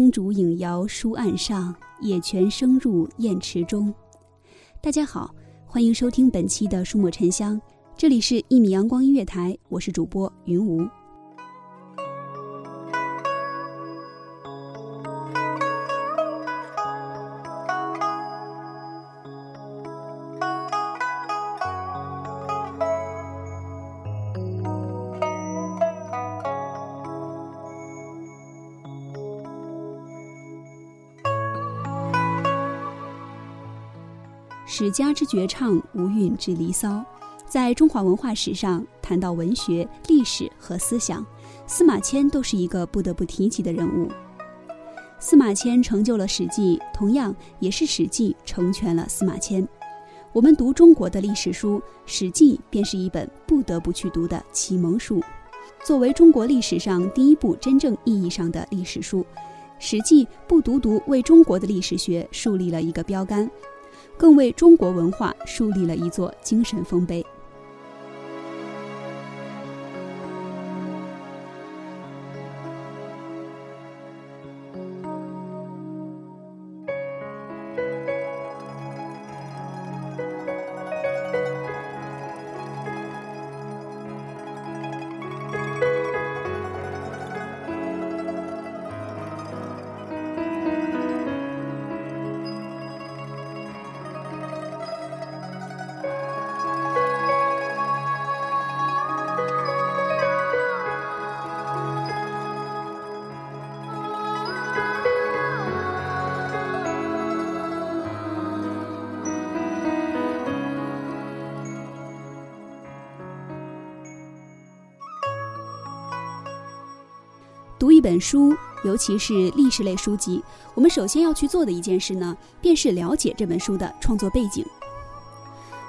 窗烛影摇书案上，野泉声入砚池中。大家好，欢迎收听本期的书墨沉香，这里是一米阳光音乐台，我是主播云无。史家之绝唱，无韵之离骚。在中华文化史上，谈到文学、历史和思想，司马迁都是一个不得不提及的人物。司马迁成就了《史记》，同样也是《史记》成全了司马迁。我们读中国的历史书，《史记》便是一本不得不去读的启蒙书。作为中国历史上第一部真正意义上的历史书，《史记》不独独为中国的历史学树立了一个标杆。更为中国文化树立了一座精神丰碑。一本书，尤其是历史类书籍，我们首先要去做的一件事呢，便是了解这本书的创作背景。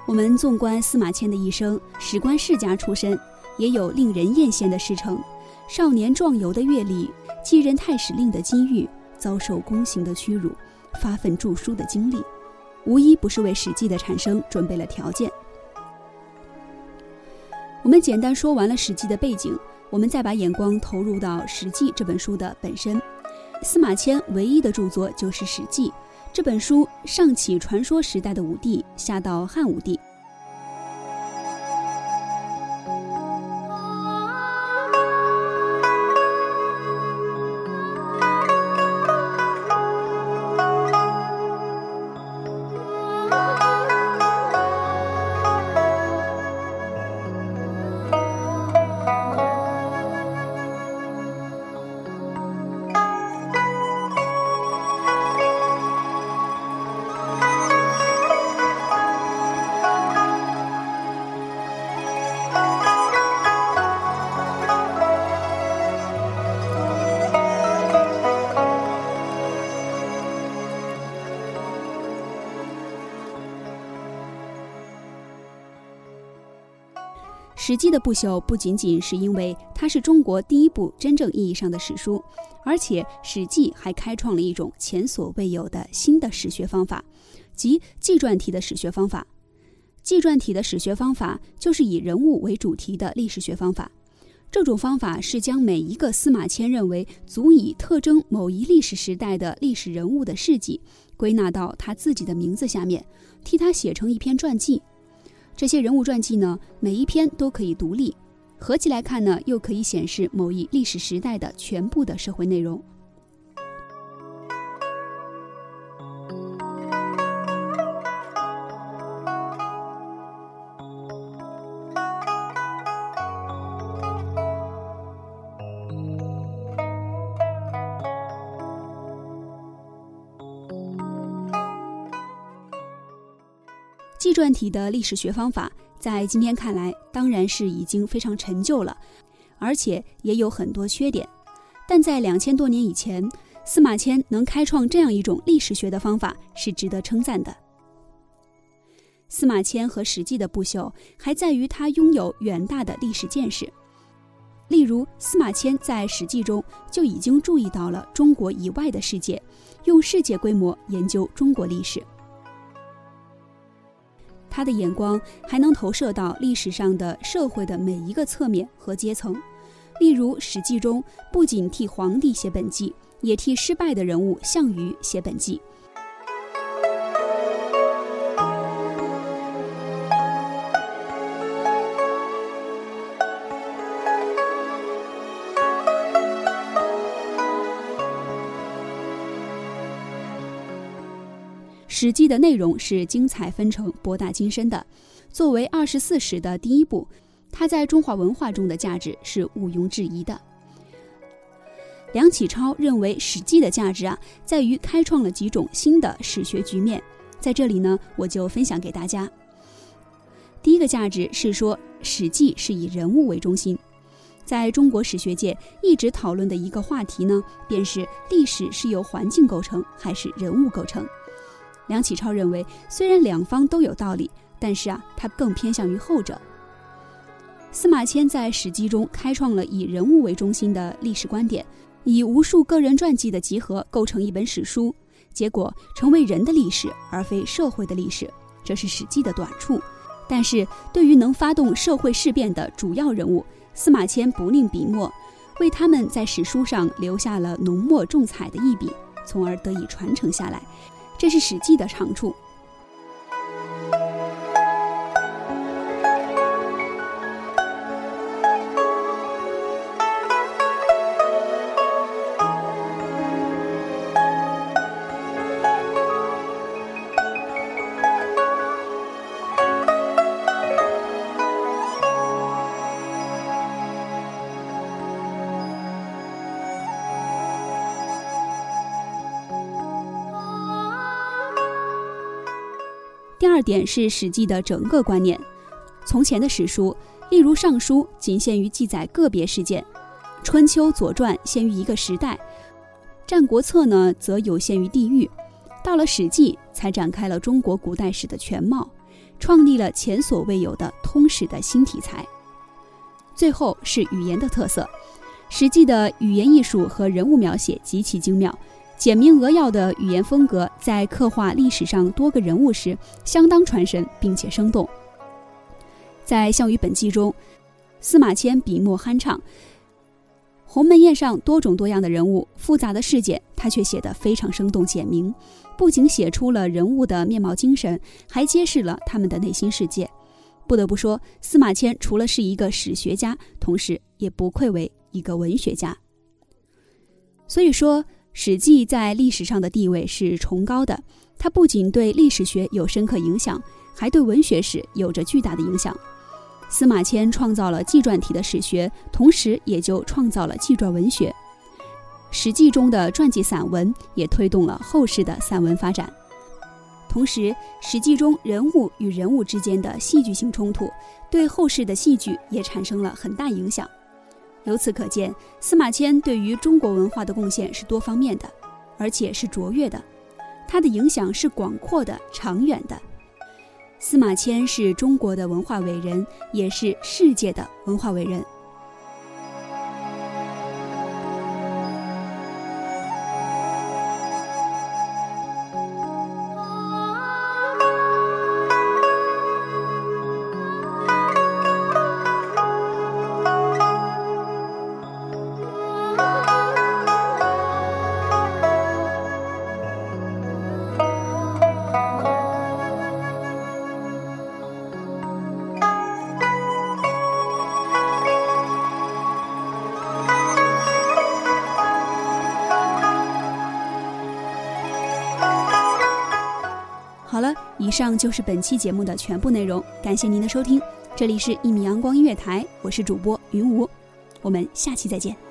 我们纵观司马迁的一生，史官世家出身，也有令人艳羡的事成，少年壮游的阅历，继任太史令的机遇，遭受宫刑的屈辱，发奋著书的经历，无一不是为《史记》的产生准备了条件。我们简单说完了《史记》的背景。我们再把眼光投入到《史记》这本书的本身。司马迁唯一的著作就是《史记》这本书，上起传说时代的武帝，下到汉武帝。史记》的不朽不仅仅是因为它是中国第一部真正意义上的史书，而且《史记》还开创了一种前所未有的新的史学方法，即纪传体的史学方法。纪传体的史学方法就是以人物为主题的历史学方法。这种方法是将每一个司马迁认为足以特征某一历史时代的历史人物的事迹，归纳到他自己的名字下面，替他写成一篇传记。这些人物传记呢，每一篇都可以独立，合起来看呢，又可以显示某一历史时代的全部的社会内容。纪传体的历史学方法，在今天看来当然是已经非常陈旧了，而且也有很多缺点。但在两千多年以前，司马迁能开创这样一种历史学的方法，是值得称赞的。司马迁和《史记》的不朽，还在于他拥有远大的历史见识。例如，司马迁在《史记》中就已经注意到了中国以外的世界，用世界规模研究中国历史。他的眼光还能投射到历史上的社会的每一个侧面和阶层，例如《史记》中不仅替皇帝写本纪，也替失败的人物项羽写本纪。《史记》的内容是精彩纷呈、博大精深的。作为二十四史的第一部，它在中华文化中的价值是毋庸置疑的。梁启超认为，《史记》的价值啊，在于开创了几种新的史学局面。在这里呢，我就分享给大家。第一个价值是说，《史记》是以人物为中心。在中国史学界一直讨论的一个话题呢，便是历史是由环境构成还是人物构成。梁启超认为，虽然两方都有道理，但是啊，他更偏向于后者。司马迁在《史记》中开创了以人物为中心的历史观点，以无数个人传记的集合构成一本史书，结果成为人的历史而非社会的历史，这是《史记》的短处。但是对于能发动社会事变的主要人物，司马迁不吝笔墨，为他们在史书上留下了浓墨重彩的一笔，从而得以传承下来。这是《史记》的长处。点是《史记》的整个观念。从前的史书，例如《尚书》，仅限于记载个别事件；《春秋》《左传》限于一个时代；《战国策》呢，则有限于地域。到了《史记》，才展开了中国古代史的全貌，创立了前所未有的通史的新题材。最后是语言的特色，《史记》的语言艺术和人物描写极其精妙。简明扼要的语言风格，在刻画历史上多个人物时，相当传神并且生动。在《项羽本纪》中，司马迁笔墨酣畅，鸿门宴上多种多样的人物、复杂的事件，他却写得非常生动简明。不仅写出了人物的面貌精神，还揭示了他们的内心世界。不得不说，司马迁除了是一个史学家，同时也不愧为一个文学家。所以说。《史记》在历史上的地位是崇高的，它不仅对历史学有深刻影响，还对文学史有着巨大的影响。司马迁创造了纪传体的史学，同时也就创造了纪传文学。《史记》中的传记散文也推动了后世的散文发展。同时，《史记》中人物与人物之间的戏剧性冲突，对后世的戏剧也产生了很大影响。由此可见，司马迁对于中国文化的贡献是多方面的，而且是卓越的。他的影响是广阔的、长远的。司马迁是中国的文化伟人，也是世界的文化伟人。以上就是本期节目的全部内容，感谢您的收听。这里是《一米阳光音乐台》，我是主播云无，我们下期再见。